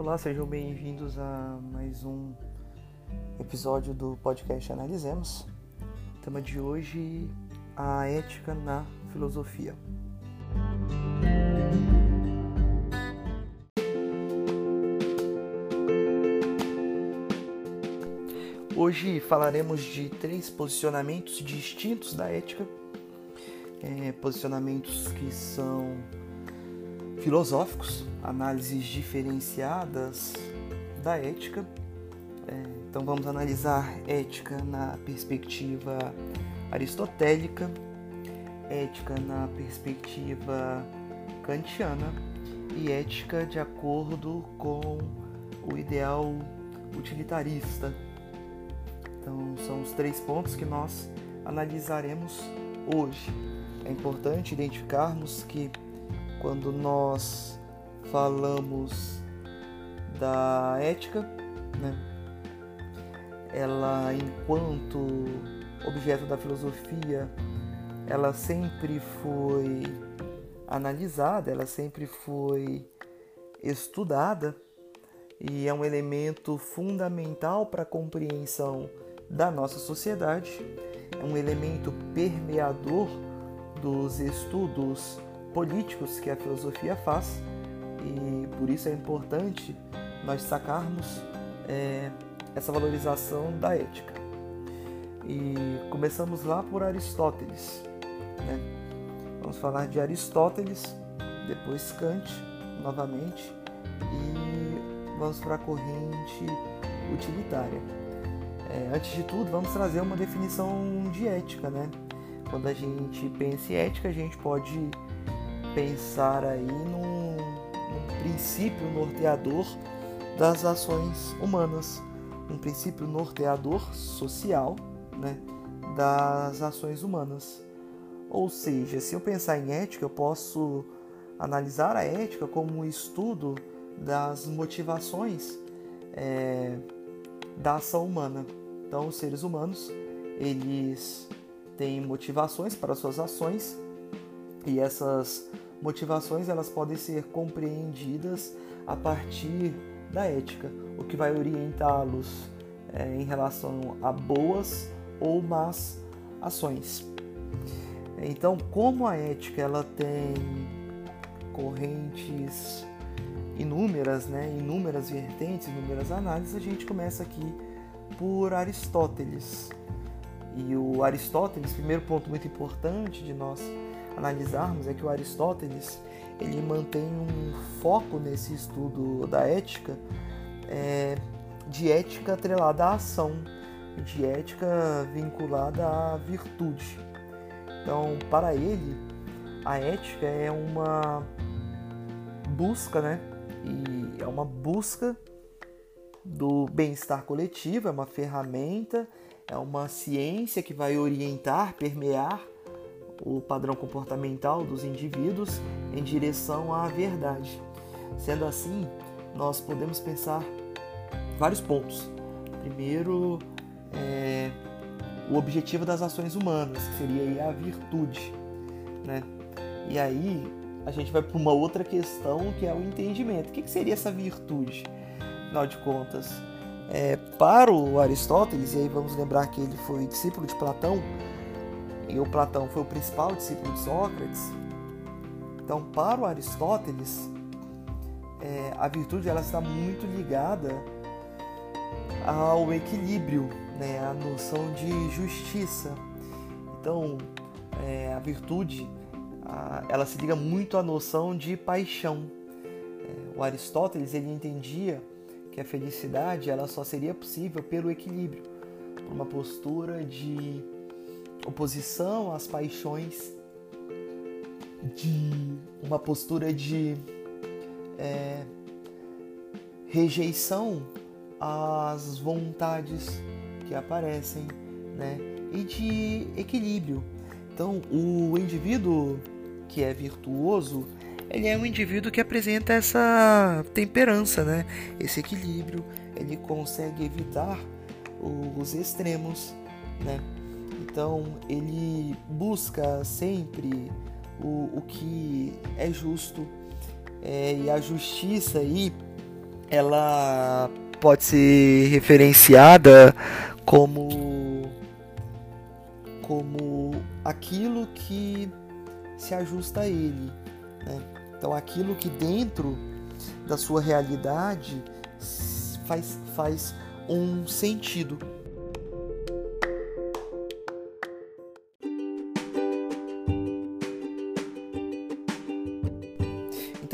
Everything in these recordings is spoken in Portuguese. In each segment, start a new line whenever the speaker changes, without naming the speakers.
Olá, sejam bem-vindos a mais um episódio do podcast Analisemos. O tema de hoje, a ética na filosofia. Hoje falaremos de três posicionamentos distintos da ética, é, posicionamentos que são filosóficos, análises diferenciadas da ética. É, então vamos analisar ética na perspectiva aristotélica, ética na perspectiva kantiana e ética de acordo com o ideal utilitarista. Então são os três pontos que nós analisaremos hoje. É importante identificarmos que quando nós falamos da ética, né, ela enquanto objeto da filosofia, ela sempre foi analisada, ela sempre foi estudada e é um elemento fundamental para a compreensão da nossa sociedade, é um elemento permeador dos estudos políticos que a filosofia faz e por isso é importante nós sacarmos é, essa valorização da ética. E começamos lá por Aristóteles. Né? Vamos falar de Aristóteles, depois Kant, novamente, e vamos para a corrente utilitária. É, antes de tudo, vamos trazer uma definição de ética, né? Quando a gente pensa em ética, a gente pode pensar aí num, num princípio norteador das ações humanas, um princípio norteador social né, das ações humanas. Ou seja, se eu pensar em ética, eu posso analisar a ética como um estudo das motivações é, da ação humana. Então, os seres humanos eles têm motivações para suas ações e essas motivações elas podem ser compreendidas a partir da ética, o que vai orientá-los é, em relação a boas ou más ações. Então, como a ética ela tem correntes inúmeras, né, inúmeras vertentes, inúmeras análises, a gente começa aqui por Aristóteles. E o Aristóteles, primeiro ponto muito importante de nós analisarmos é que o Aristóteles ele mantém um foco nesse estudo da ética é, de ética atrelada à ação, de ética vinculada à virtude. Então, para ele, a ética é uma busca, né? E é uma busca do bem-estar coletivo, é uma ferramenta, é uma ciência que vai orientar, permear o padrão comportamental dos indivíduos em direção à verdade. Sendo assim, nós podemos pensar vários pontos. Primeiro, é, o objetivo das ações humanas, que seria a virtude. Né? E aí a gente vai para uma outra questão que é o entendimento. O que, que seria essa virtude? Afinal de contas, é, para o Aristóteles, e aí vamos lembrar que ele foi discípulo de Platão, e o Platão foi o principal discípulo de Sócrates. Então, para o Aristóteles, é, a virtude ela está muito ligada ao equilíbrio, né, à noção de justiça. Então, é, a virtude a, ela se liga muito à noção de paixão. É, o Aristóteles ele entendia que a felicidade ela só seria possível pelo equilíbrio, por uma postura de oposição às paixões, de uma postura de é, rejeição às vontades que aparecem, né? E de equilíbrio. Então, o indivíduo que é virtuoso, ele é um indivíduo que apresenta essa temperança, né? Esse equilíbrio, ele consegue evitar os extremos, né? Então ele busca sempre o, o que é justo é, e a justiça aí ela pode ser referenciada como como aquilo que se ajusta a ele. Né? Então, aquilo que dentro da sua realidade faz, faz um sentido.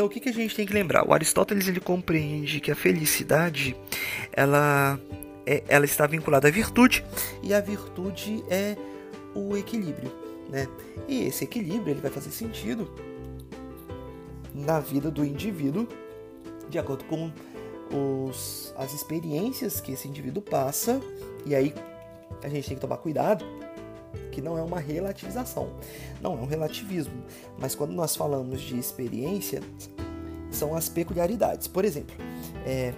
Então o que, que a gente tem que lembrar? O Aristóteles ele compreende que a felicidade ela, é, ela está vinculada à virtude e a virtude é o equilíbrio, né? E esse equilíbrio ele vai fazer sentido na vida do indivíduo de acordo com os, as experiências que esse indivíduo passa e aí a gente tem que tomar cuidado que não é uma relativização, não é um relativismo, mas quando nós falamos de experiência, são as peculiaridades. Por exemplo, é,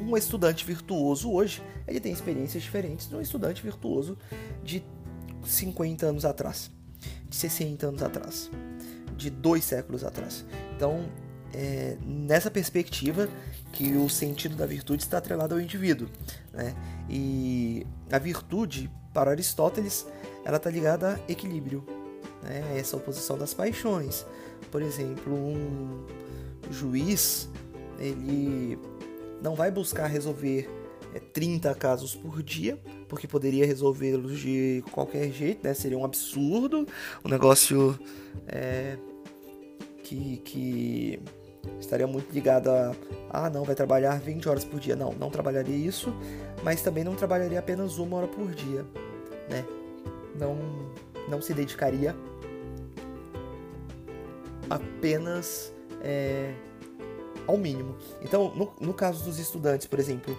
um estudante virtuoso hoje, ele tem experiências diferentes de um estudante virtuoso de 50 anos atrás, de 60 anos atrás, de dois séculos atrás. Então, é nessa perspectiva que o sentido da virtude está atrelado ao indivíduo. Né? E a virtude, para Aristóteles, ela está ligada a equilíbrio, né? essa oposição das paixões. Por exemplo, um juiz ele não vai buscar resolver 30 é, casos por dia, porque poderia resolvê-los de qualquer jeito, né? Seria um absurdo, um negócio é, que, que estaria muito ligado a ah, não, vai trabalhar 20 horas por dia. Não, não trabalharia isso, mas também não trabalharia apenas uma hora por dia, né? Não, não se dedicaria apenas é, ao mínimo. Então, no, no, caso dos estudantes, por exemplo,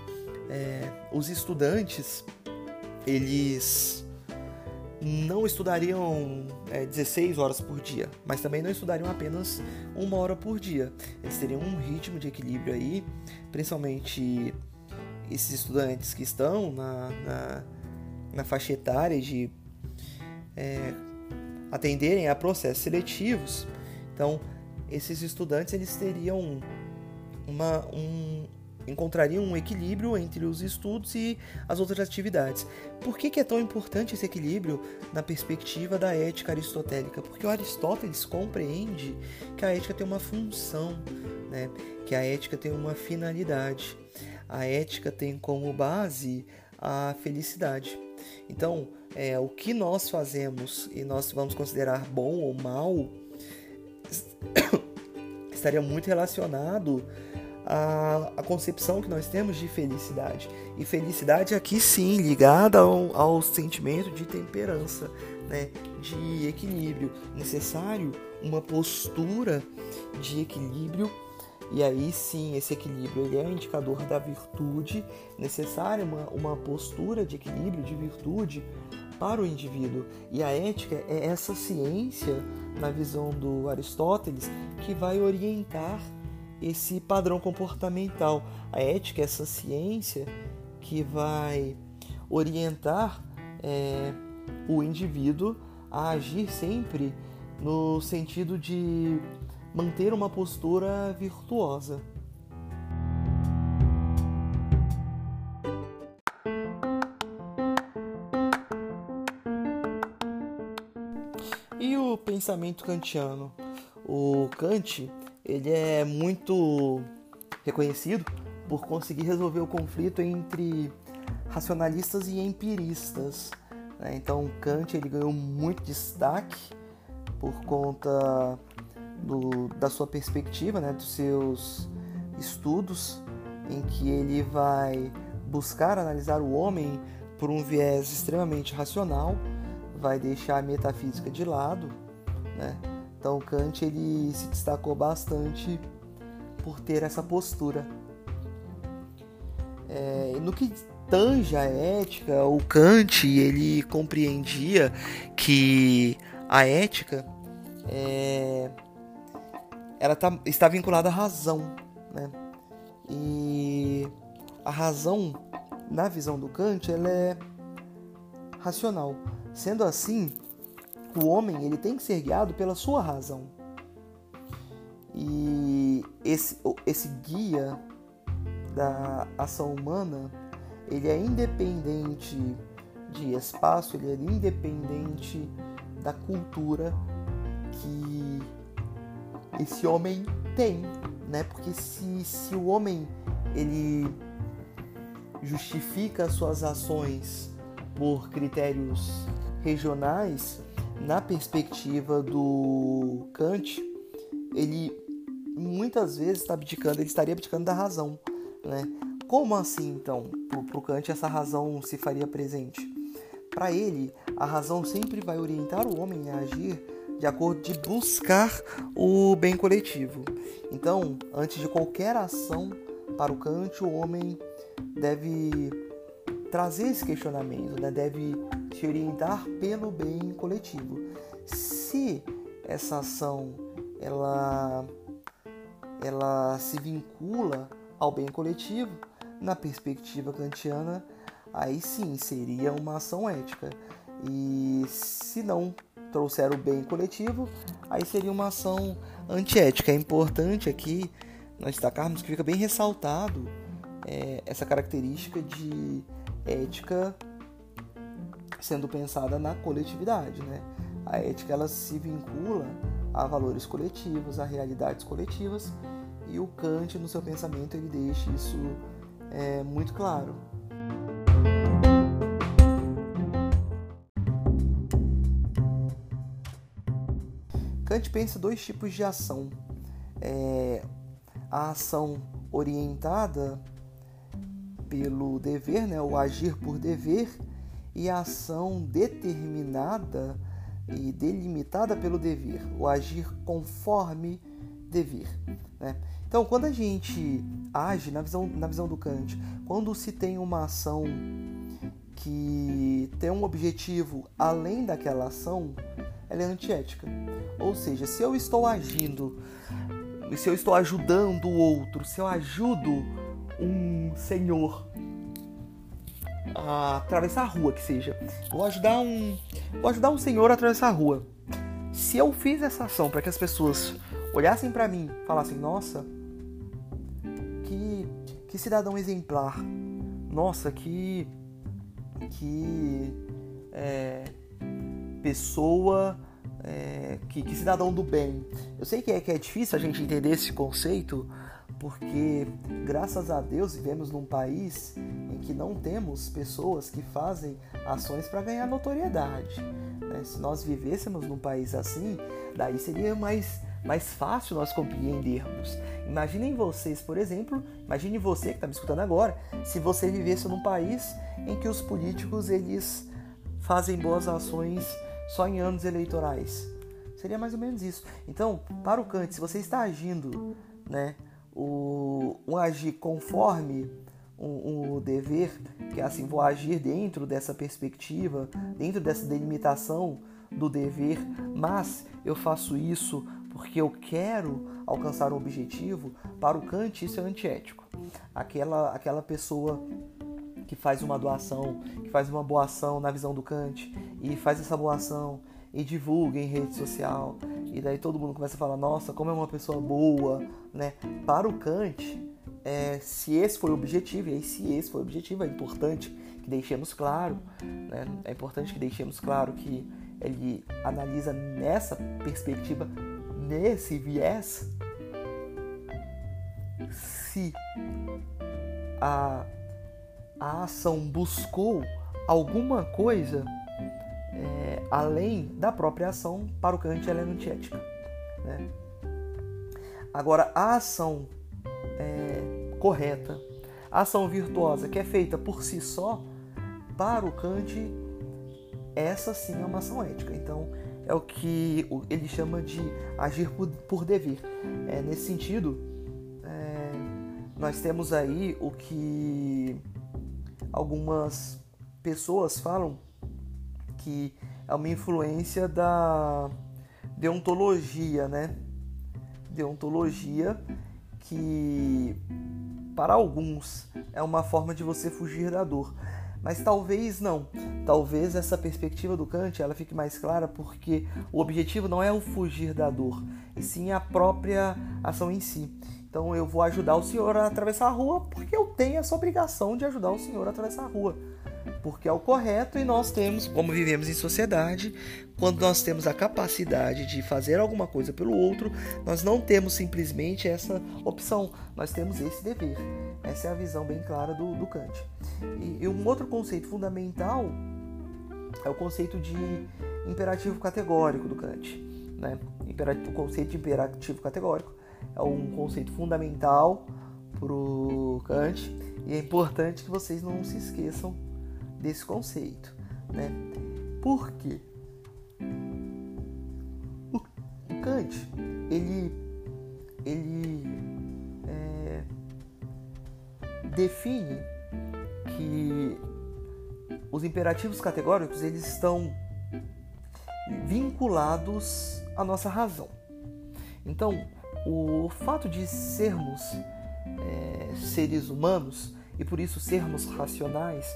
é, os estudantes eles não estudariam é, 16 horas por dia, mas também não estudariam apenas uma hora por dia. Eles teriam um ritmo de equilíbrio aí, principalmente esses estudantes que estão na, na, na faixa etária de é, atenderem a processos seletivos. Então, esses estudantes eles teriam uma, um, encontrariam um equilíbrio entre os estudos e as outras atividades. Por que, que, é tão importante esse equilíbrio na perspectiva da ética aristotélica? Porque o Aristóteles compreende que a ética tem uma função, né? que a ética tem uma finalidade. A ética tem como base a felicidade. Então, é, o que nós fazemos e nós vamos considerar bom ou mal estaria muito relacionado à, à, concepção que nós temos de felicidade. E felicidade aqui sim ligada ao, ao sentimento de temperança, né, de equilíbrio. Necessário uma postura de equilíbrio e aí sim, esse equilíbrio ele é um indicador da virtude necessária, uma, uma postura de equilíbrio, de virtude para o indivíduo. E a ética é essa ciência, na visão do Aristóteles, que vai orientar esse padrão comportamental. A ética é essa ciência que vai orientar é, o indivíduo a agir sempre no sentido de manter uma postura virtuosa. Pensamento kantiano? O Kant, ele é muito reconhecido por conseguir resolver o conflito entre racionalistas e empiristas. Né? Então Kant ele ganhou muito destaque por conta do, da sua perspectiva, né, dos seus estudos, em que ele vai buscar analisar o homem por um viés extremamente racional, vai deixar a metafísica de lado, né? Então Kant ele se destacou bastante por ter essa postura. É, no que tange a ética, o Kant ele compreendia que a ética é, ela tá, está vinculada à razão, né? E a razão, na visão do Kant, ela é racional. Sendo assim, o homem ele tem que ser guiado pela sua razão. E esse, esse guia da ação humana, ele é independente de espaço, ele é independente da cultura que esse homem tem, né? Porque se, se o homem ele justifica suas ações por critérios regionais, na perspectiva do Kant, ele muitas vezes está abdicando, ele estaria abdicando da razão, né? Como assim então? Para o Kant essa razão se faria presente? Para ele, a razão sempre vai orientar o homem a agir de acordo de buscar o bem coletivo. Então, antes de qualquer ação para o Kant, o homem deve trazer esse questionamento, né? deve se orientar pelo bem coletivo. Se essa ação ela, ela se vincula ao bem coletivo, na perspectiva kantiana, aí sim seria uma ação ética. E se não trouxer o bem coletivo, aí seria uma ação antiética. É importante aqui nós destacarmos que fica bem ressaltado é, essa característica de ética sendo pensada na coletividade, né? A ética ela se vincula a valores coletivos, a realidades coletivas e o Kant no seu pensamento ele deixa isso é, muito claro. Kant pensa dois tipos de ação. É, a ação orientada pelo dever, né, o agir por dever, e a ação determinada e delimitada pelo dever, o agir conforme dever. Né? Então, quando a gente age, na visão, na visão do Kant, quando se tem uma ação que tem um objetivo além daquela ação, ela é antiética. Ou seja, se eu estou agindo, se eu estou ajudando o outro, se eu ajudo um senhor a atravessar a rua, que seja, vou ajudar um, vou ajudar um senhor a atravessar a rua. Se eu fiz essa ação para que as pessoas olhassem para mim, falassem: "Nossa, que que cidadão exemplar. Nossa, que que é, pessoa é, que, que, cidadão do bem. Eu sei que é, que é difícil a gente entender esse conceito, porque graças a Deus vivemos num país em que não temos pessoas que fazem ações para ganhar notoriedade. Né? Se nós vivêssemos num país assim, daí seria mais, mais fácil nós compreendermos. Imaginem vocês, por exemplo, imagine você que está me escutando agora, se você vivesse num país em que os políticos eles fazem boas ações só em anos eleitorais. Seria mais ou menos isso. Então, para o Kant, se você está agindo, né, o, um agir conforme um dever, que é assim, vou agir dentro dessa perspectiva, dentro dessa delimitação do dever, mas eu faço isso porque eu quero alcançar um objetivo, para o Kant isso é antiético. Aquela, aquela pessoa que faz uma doação, que faz uma boa ação na visão do Kant e faz essa boa ação e divulga em rede social e daí todo mundo começa a falar nossa como é uma pessoa boa, né? Para o Kant, é, se esse foi o objetivo, e aí se esse foi o objetivo, é importante que deixemos claro, né? É importante que deixemos claro que ele analisa nessa perspectiva, nesse viés, se a a ação buscou alguma coisa é, além da própria ação, para o Kant ela é antiética. Né? Agora, a ação é, correta, a ação virtuosa que é feita por si só, para o Kant, essa sim é uma ação ética. Então, é o que ele chama de agir por, por dever. É, nesse sentido, é, nós temos aí o que algumas pessoas falam que é uma influência da deontologia, né? Deontologia que para alguns é uma forma de você fugir da dor, mas talvez não. Talvez essa perspectiva do Kant ela fique mais clara porque o objetivo não é o fugir da dor, e sim a própria ação em si. Então eu vou ajudar o senhor a atravessar a rua porque eu tenho essa obrigação de ajudar o senhor a atravessar a rua. Porque é o correto e nós temos, como vivemos em sociedade, quando nós temos a capacidade de fazer alguma coisa pelo outro, nós não temos simplesmente essa opção, nós temos esse dever. Essa é a visão bem clara do, do Kant. E, e um outro conceito fundamental é o conceito de imperativo categórico do Kant. Né? O conceito de imperativo categórico é um conceito fundamental para o Kant e é importante que vocês não se esqueçam desse conceito. Né? Por quê? O, Kant ele, ele é, define que os imperativos categóricos eles estão vinculados à nossa razão. Então, o fato de sermos é, seres humanos e por isso sermos racionais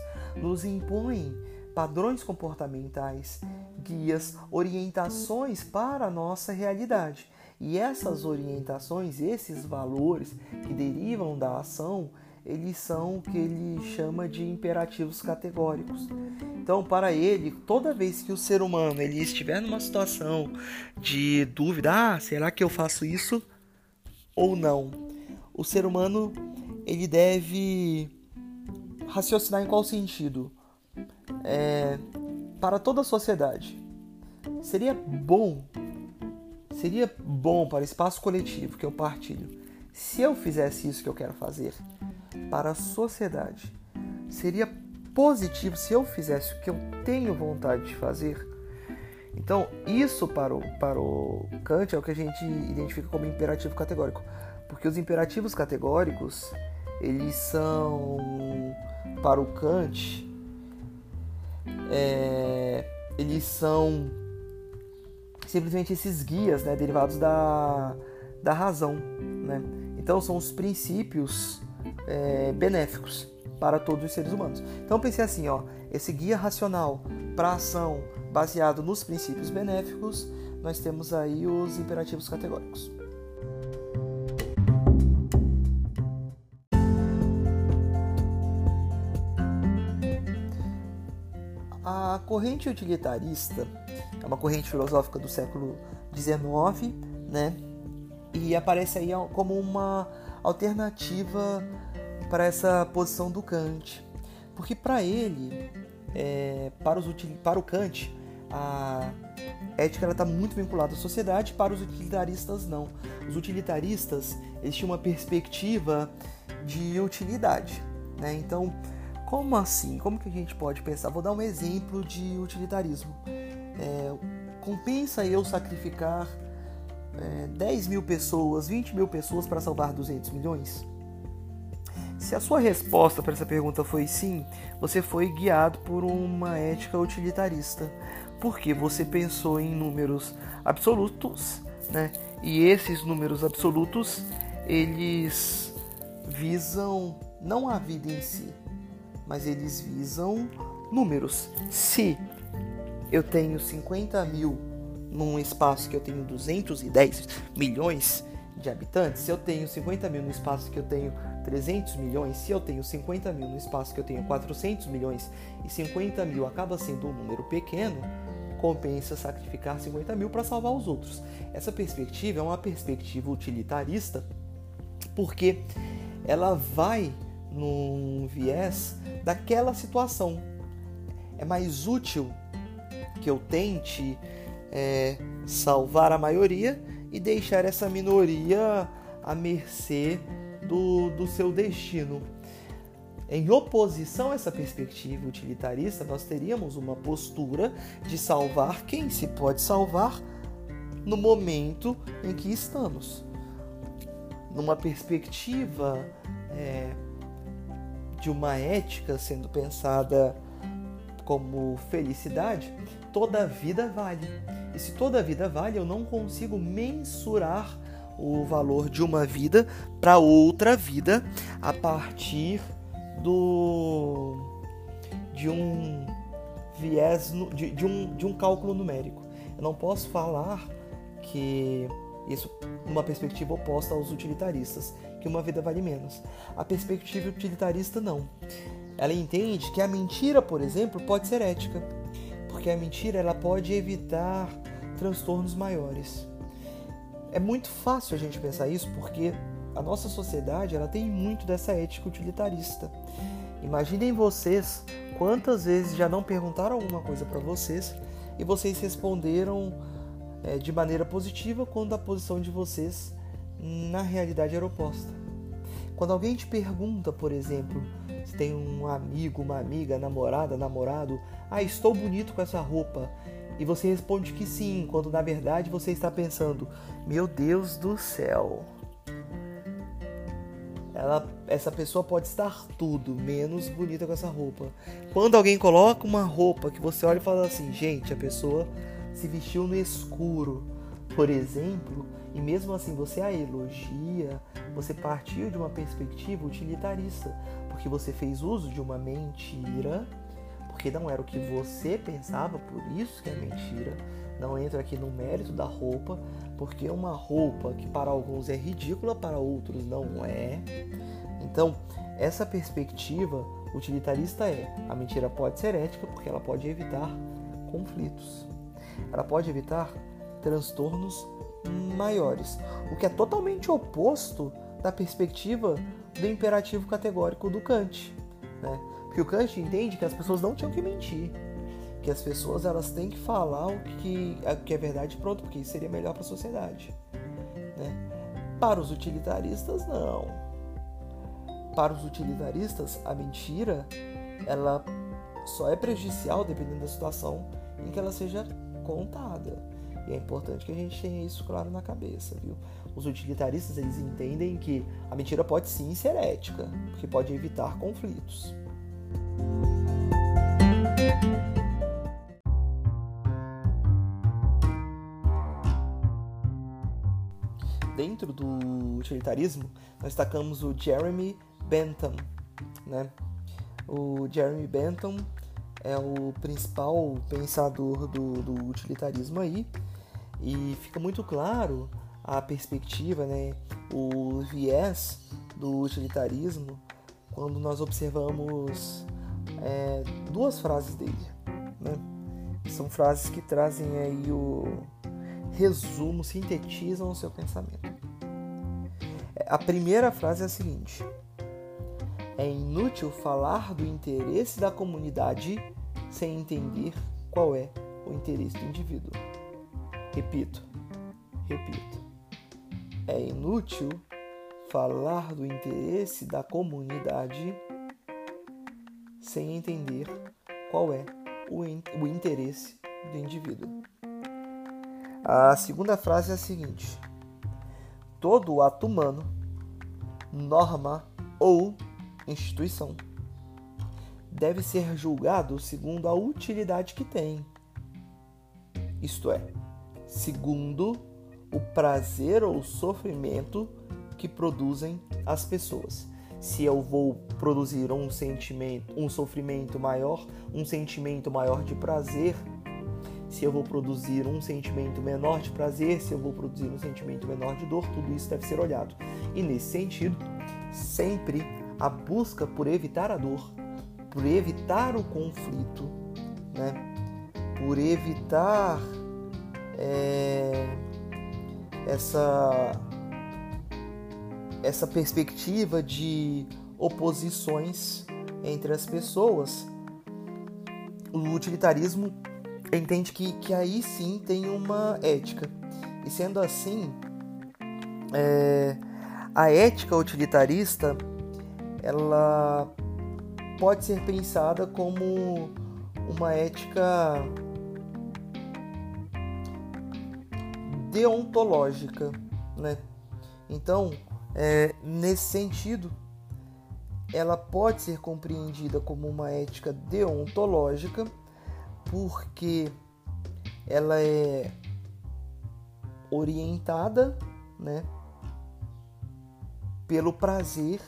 nos impõe padrões comportamentais, guias, orientações para a nossa realidade. E essas orientações, esses valores que derivam da ação, eles são o que ele chama de imperativos categóricos. Então, para ele, toda vez que o ser humano ele estiver numa situação de dúvida, ah, será que eu faço isso ou não? O ser humano ele deve raciocinar em qual sentido? É, para toda a sociedade, seria bom, seria bom para o espaço coletivo que eu partilho, se eu fizesse isso que eu quero fazer para a sociedade. Seria positivo se eu fizesse o que eu tenho vontade de fazer. Então, isso para o, para o Kant é o que a gente identifica como imperativo categórico. Porque os imperativos categóricos, eles são, para o Kant, é, eles são simplesmente esses guias né, derivados da, da razão. Né? Então, são os princípios é, benéficos para todos os seres humanos. Então pensei assim, ó, esse guia racional para ação baseado nos princípios benéficos, nós temos aí os imperativos categóricos. Corrente utilitarista é uma corrente filosófica do século XIX, né? E aparece aí como uma alternativa para essa posição do Kant. Porque para ele, é, para, os, para o Kant, a ética está muito vinculada à sociedade, para os utilitaristas não. Os utilitaristas eles tinham uma perspectiva de utilidade. Né? Então, como assim? Como que a gente pode pensar? Vou dar um exemplo de utilitarismo. É, compensa eu sacrificar é, 10 mil pessoas, 20 mil pessoas para salvar 200 milhões? Se a sua resposta para essa pergunta foi sim, você foi guiado por uma ética utilitarista, porque você pensou em números absolutos, né? E esses números absolutos, eles visam não a vida em si, mas eles visam números. Se eu tenho 50 mil num espaço que eu tenho 210 milhões de habitantes, se eu tenho 50 mil no espaço que eu tenho 300 milhões, se eu tenho 50 mil no espaço que eu tenho 400 milhões e 50 mil acaba sendo um número pequeno, compensa sacrificar 50 mil para salvar os outros. Essa perspectiva é uma perspectiva utilitarista porque ela vai num viés daquela situação. É mais útil que eu tente é, salvar a maioria e deixar essa minoria à mercê do, do seu destino. Em oposição a essa perspectiva utilitarista, nós teríamos uma postura de salvar quem se pode salvar no momento em que estamos. Numa perspectiva é, de uma ética sendo pensada como felicidade, toda vida vale. E se toda vida vale, eu não consigo mensurar o valor de uma vida para outra vida a partir do de um viés de, de, um, de um cálculo numérico. Eu não posso falar que Isso numa perspectiva oposta aos utilitaristas, que uma vida vale menos. A perspectiva utilitarista não. Ela entende que a mentira, por exemplo, pode ser ética, porque a mentira ela pode evitar transtornos maiores. É muito fácil a gente pensar isso porque a nossa sociedade ela tem muito dessa ética utilitarista. Imaginem vocês quantas vezes já não perguntaram alguma coisa para vocês e vocês responderam é, de maneira positiva quando a posição de vocês na realidade era oposta. Quando alguém te pergunta, por exemplo, se tem um amigo, uma amiga, namorada, namorado, ah, estou bonito com essa roupa, e você responde que sim, quando na verdade você está pensando, meu Deus do céu. Ela, essa pessoa pode estar tudo menos bonita com essa roupa. Quando alguém coloca uma roupa que você olha e fala assim, gente, a pessoa se vestiu no escuro, por exemplo, e mesmo assim você a elogia, você partiu de uma perspectiva utilitarista, porque você fez uso de uma mentira, porque não era o que você pensava, por isso que é mentira. Não entra aqui no mérito da roupa, porque uma roupa que para alguns é ridícula, para outros não é. Então, essa perspectiva utilitarista é: a mentira pode ser ética porque ela pode evitar conflitos ela pode evitar transtornos maiores, o que é totalmente oposto da perspectiva do imperativo categórico do Kant, né? Porque o Kant entende que as pessoas não tinham que mentir, que as pessoas elas têm que falar o que, o que é verdade pronto, porque isso seria melhor para a sociedade, né? Para os utilitaristas não. Para os utilitaristas, a mentira ela só é prejudicial dependendo da situação em que ela seja contada. E é importante que a gente tenha isso claro na cabeça, viu? Os utilitaristas eles entendem que a mentira pode sim ser ética, porque pode evitar conflitos. Dentro do utilitarismo, nós destacamos o Jeremy Bentham, né? O Jeremy Bentham é o principal pensador do, do utilitarismo aí, e fica muito claro a perspectiva, né, o viés do utilitarismo quando nós observamos é, duas frases dele. Né? São frases que trazem aí o resumo, sintetizam o seu pensamento. A primeira frase é a seguinte: é inútil falar do interesse da comunidade sem entender qual é o interesse do indivíduo. Repito, repito. É inútil falar do interesse da comunidade sem entender qual é o, in o interesse do indivíduo. A segunda frase é a seguinte: todo ato humano, norma ou instituição deve ser julgado segundo a utilidade que tem. Isto é, segundo o prazer ou sofrimento que produzem as pessoas. Se eu vou produzir um sentimento, um sofrimento maior, um sentimento maior de prazer, se eu vou produzir um sentimento menor de prazer, se eu vou produzir um sentimento menor de dor, tudo isso deve ser olhado. E nesse sentido, sempre a busca por evitar a dor, por evitar o conflito, né? por evitar é, essa, essa perspectiva de oposições entre as pessoas. O utilitarismo entende que, que aí sim tem uma ética. E sendo assim, é, a ética utilitarista ela pode ser pensada como uma ética deontológica, né? Então, é, nesse sentido, ela pode ser compreendida como uma ética deontológica porque ela é orientada, né, pelo prazer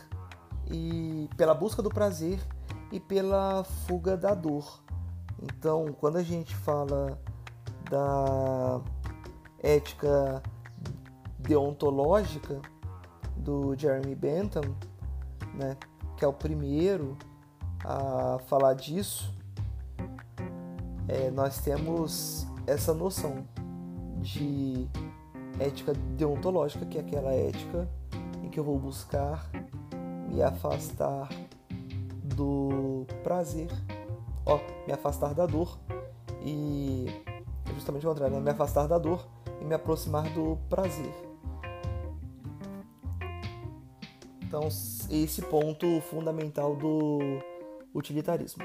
e pela busca do prazer e pela fuga da dor. Então, quando a gente fala da ética deontológica do Jeremy Bentham, né, que é o primeiro a falar disso, é, nós temos essa noção de ética deontológica, que é aquela ética em que eu vou buscar me afastar do prazer, ó, me afastar da dor e é justamente o contrário, né? me afastar da dor e me aproximar do prazer. Então, esse ponto fundamental do utilitarismo.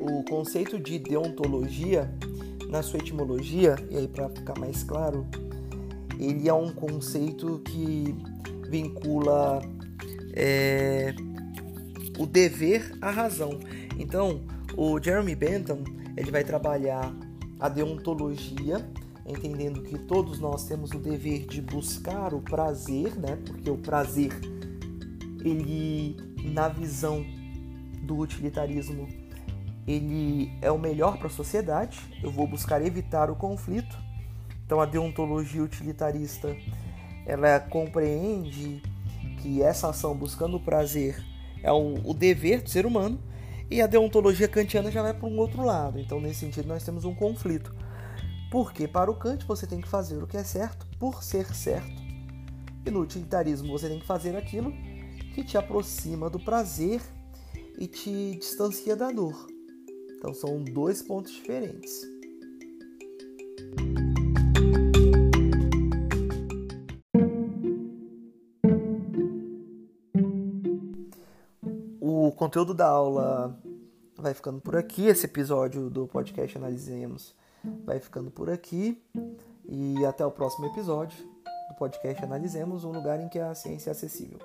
O conceito de deontologia, na sua etimologia, e aí para ficar mais claro, ele é um conceito que vincula é, o dever à razão. Então, o Jeremy Bentham ele vai trabalhar a deontologia, entendendo que todos nós temos o dever de buscar o prazer, né? Porque o prazer, ele, na visão do utilitarismo, ele é o melhor para a sociedade. Eu vou buscar evitar o conflito. Então, a deontologia utilitarista, ela compreende que essa ação buscando o prazer é o, o dever do ser humano e a deontologia kantiana já vai para um outro lado. Então, nesse sentido, nós temos um conflito. Porque para o Kant você tem que fazer o que é certo por ser certo. E no utilitarismo você tem que fazer aquilo que te aproxima do prazer e te distancia da dor. Então são dois pontos diferentes. Conteúdo da aula vai ficando por aqui. Esse episódio do podcast Analisemos vai ficando por aqui. E até o próximo episódio do podcast Analisemos um lugar em que a ciência é acessível.